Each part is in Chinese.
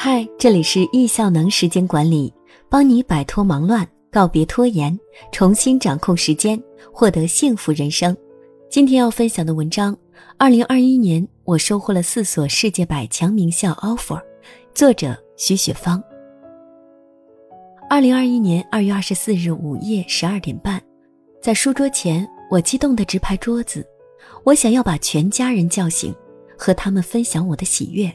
嗨，这里是易效能时间管理，帮你摆脱忙乱，告别拖延，重新掌控时间，获得幸福人生。今天要分享的文章：二零二一年我收获了四所世界百强名校 offer，作者徐雪芳。二零二一年二月二十四日午夜十二点半，在书桌前，我激动的直拍桌子，我想要把全家人叫醒，和他们分享我的喜悦。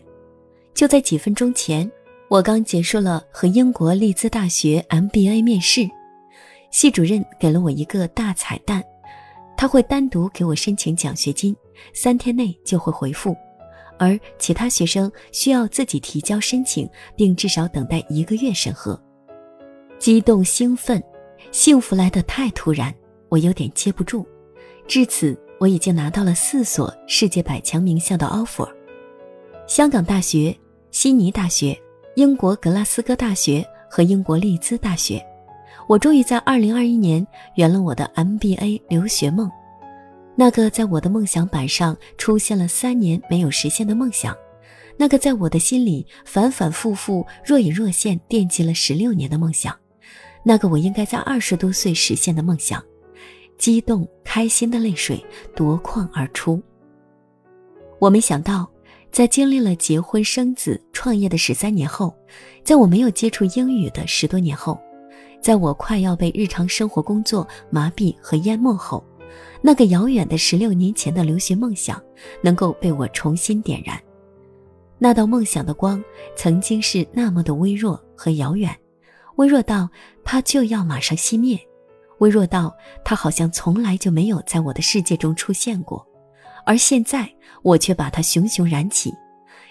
就在几分钟前，我刚结束了和英国利兹大学 MBA 面试，系主任给了我一个大彩蛋，他会单独给我申请奖学金，三天内就会回复，而其他学生需要自己提交申请，并至少等待一个月审核。激动兴奋，幸福来得太突然，我有点接不住。至此，我已经拿到了四所世界百强名校的 offer：香港大学。悉尼大学、英国格拉斯哥大学和英国利兹大学，我终于在二零二一年圆了我的 MBA 留学梦。那个在我的梦想板上出现了三年没有实现的梦想，那个在我的心里反反复复若隐若现惦记了十六年的梦想，那个我应该在二十多岁实现的梦想，激动开心的泪水夺眶而出。我没想到。在经历了结婚生子、创业的十三年后，在我没有接触英语的十多年后，在我快要被日常生活工作麻痹和淹没后，那个遥远的十六年前的留学梦想能够被我重新点燃。那道梦想的光曾经是那么的微弱和遥远，微弱到它就要马上熄灭，微弱到它好像从来就没有在我的世界中出现过。而现在，我却把它熊熊燃起。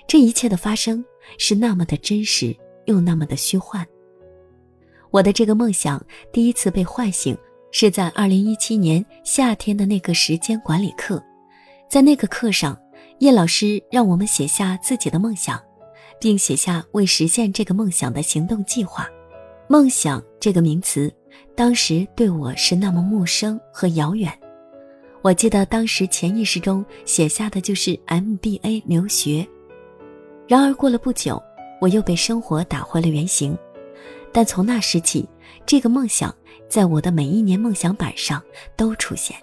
这一切的发生是那么的真实，又那么的虚幻。我的这个梦想第一次被唤醒，是在二零一七年夏天的那个时间管理课。在那个课上，叶老师让我们写下自己的梦想，并写下为实现这个梦想的行动计划。梦想这个名词，当时对我是那么陌生和遥远。我记得当时潜意识中写下的就是 MBA 留学，然而过了不久，我又被生活打回了原形。但从那时起，这个梦想在我的每一年梦想板上都出现，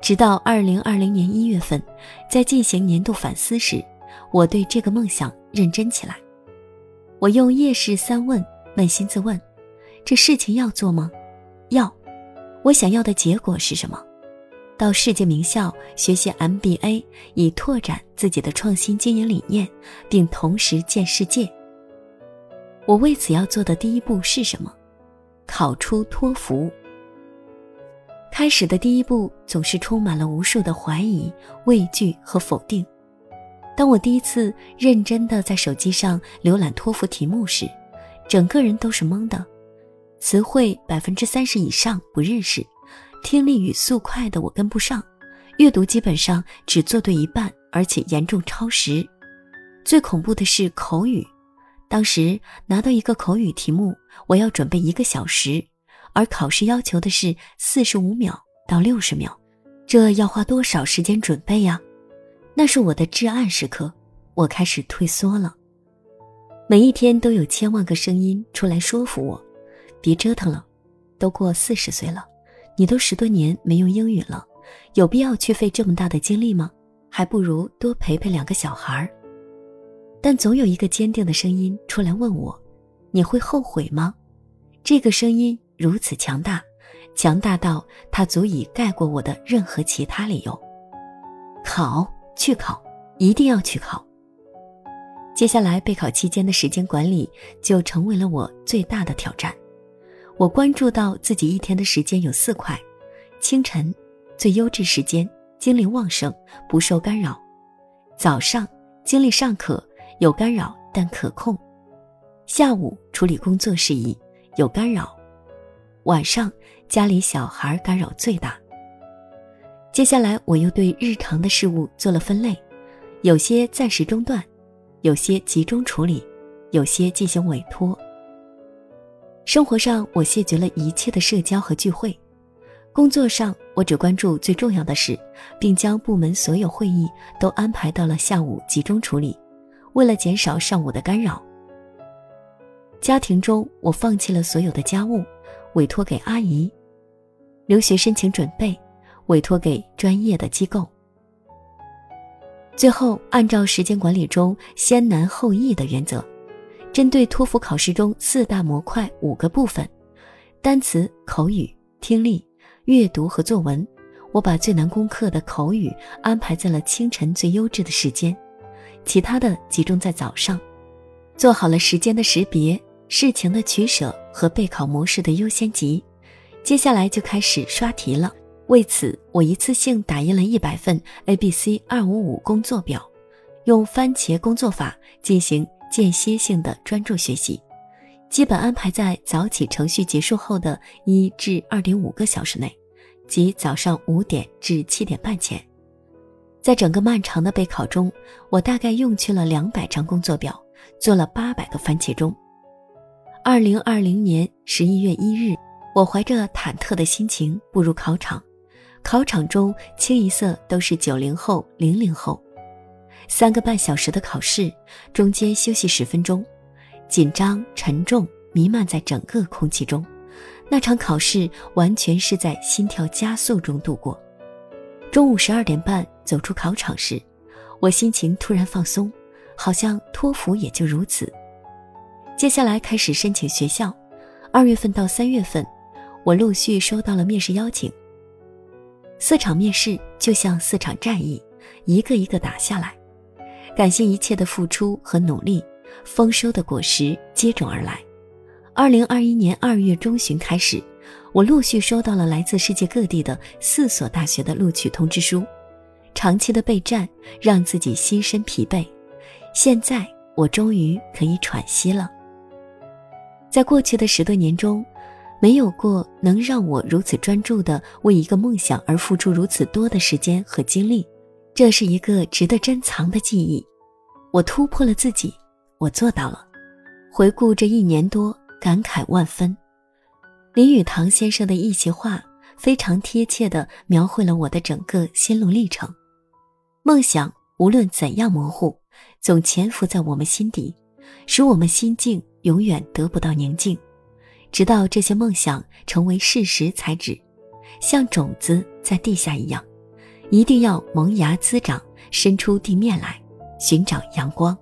直到2020年1月份，在进行年度反思时，我对这个梦想认真起来。我用夜视三问扪心自问：这事情要做吗？要。我想要的结果是什么？到世界名校学习 MBA，以拓展自己的创新经营理念，并同时见世界。我为此要做的第一步是什么？考出托福。开始的第一步总是充满了无数的怀疑、畏惧和否定。当我第一次认真的在手机上浏览托福题目时，整个人都是懵的，词汇百分之三十以上不认识。听力语速快的我跟不上，阅读基本上只做对一半，而且严重超时。最恐怖的是口语，当时拿到一个口语题目，我要准备一个小时，而考试要求的是四十五秒到六十秒，这要花多少时间准备呀？那是我的至暗时刻，我开始退缩了。每一天都有千万个声音出来说服我，别折腾了，都过四十岁了。你都十多年没用英语了，有必要去费这么大的精力吗？还不如多陪陪两个小孩儿。但总有一个坚定的声音出来问我：“你会后悔吗？”这个声音如此强大，强大到它足以盖过我的任何其他理由。考，去考，一定要去考。接下来备考期间的时间管理就成为了我最大的挑战。我关注到自己一天的时间有四块：清晨，最优质时间，精力旺盛，不受干扰；早上，精力尚可，有干扰但可控；下午，处理工作事宜，有干扰；晚上，家里小孩干扰最大。接下来，我又对日常的事物做了分类，有些暂时中断，有些集中处理，有些进行委托。生活上，我谢绝了一切的社交和聚会；工作上，我只关注最重要的事，并将部门所有会议都安排到了下午集中处理。为了减少上午的干扰，家庭中我放弃了所有的家务，委托给阿姨；留学申请准备，委托给专业的机构。最后，按照时间管理中先难后易的原则，针对托福考试中四大模块五个部分：单词、口语、听力、阅读和作文，我把最难攻克的口语安排在了清晨最优质的时间，其他的集中在早上。做好了时间的识别、事情的取舍和备考模式的优先级，接下来就开始刷题了。为此，我一次性打印了一百份 A、B、C 二五五工作表，用番茄工作法进行间歇性的专注学习，基本安排在早起程序结束后的一至二点五个小时内，即早上五点至七点半前。在整个漫长的备考中，我大概用去了两百张工作表，做了八百个番茄钟。二零二零年十一月一日，我怀着忐忑的心情步入考场。考场中清一色都是九零后、零零后，三个半小时的考试，中间休息十分钟，紧张沉重弥漫在整个空气中。那场考试完全是在心跳加速中度过。中午十二点半走出考场时，我心情突然放松，好像托福也就如此。接下来开始申请学校，二月份到三月份，我陆续收到了面试邀请。四场面试就像四场战役，一个一个打下来。感谢一切的付出和努力，丰收的果实接踵而来。二零二一年二月中旬开始，我陆续收到了来自世界各地的四所大学的录取通知书。长期的备战让自己心身疲惫，现在我终于可以喘息了。在过去的十多年中。没有过能让我如此专注的为一个梦想而付出如此多的时间和精力，这是一个值得珍藏的记忆。我突破了自己，我做到了。回顾这一年多，感慨万分。林语堂先生的一席话非常贴切地描绘了我的整个心路历程。梦想无论怎样模糊，总潜伏在我们心底，使我们心境永远得不到宁静。直到这些梦想成为事实才止，像种子在地下一样，一定要萌芽滋长，伸出地面来，寻找阳光。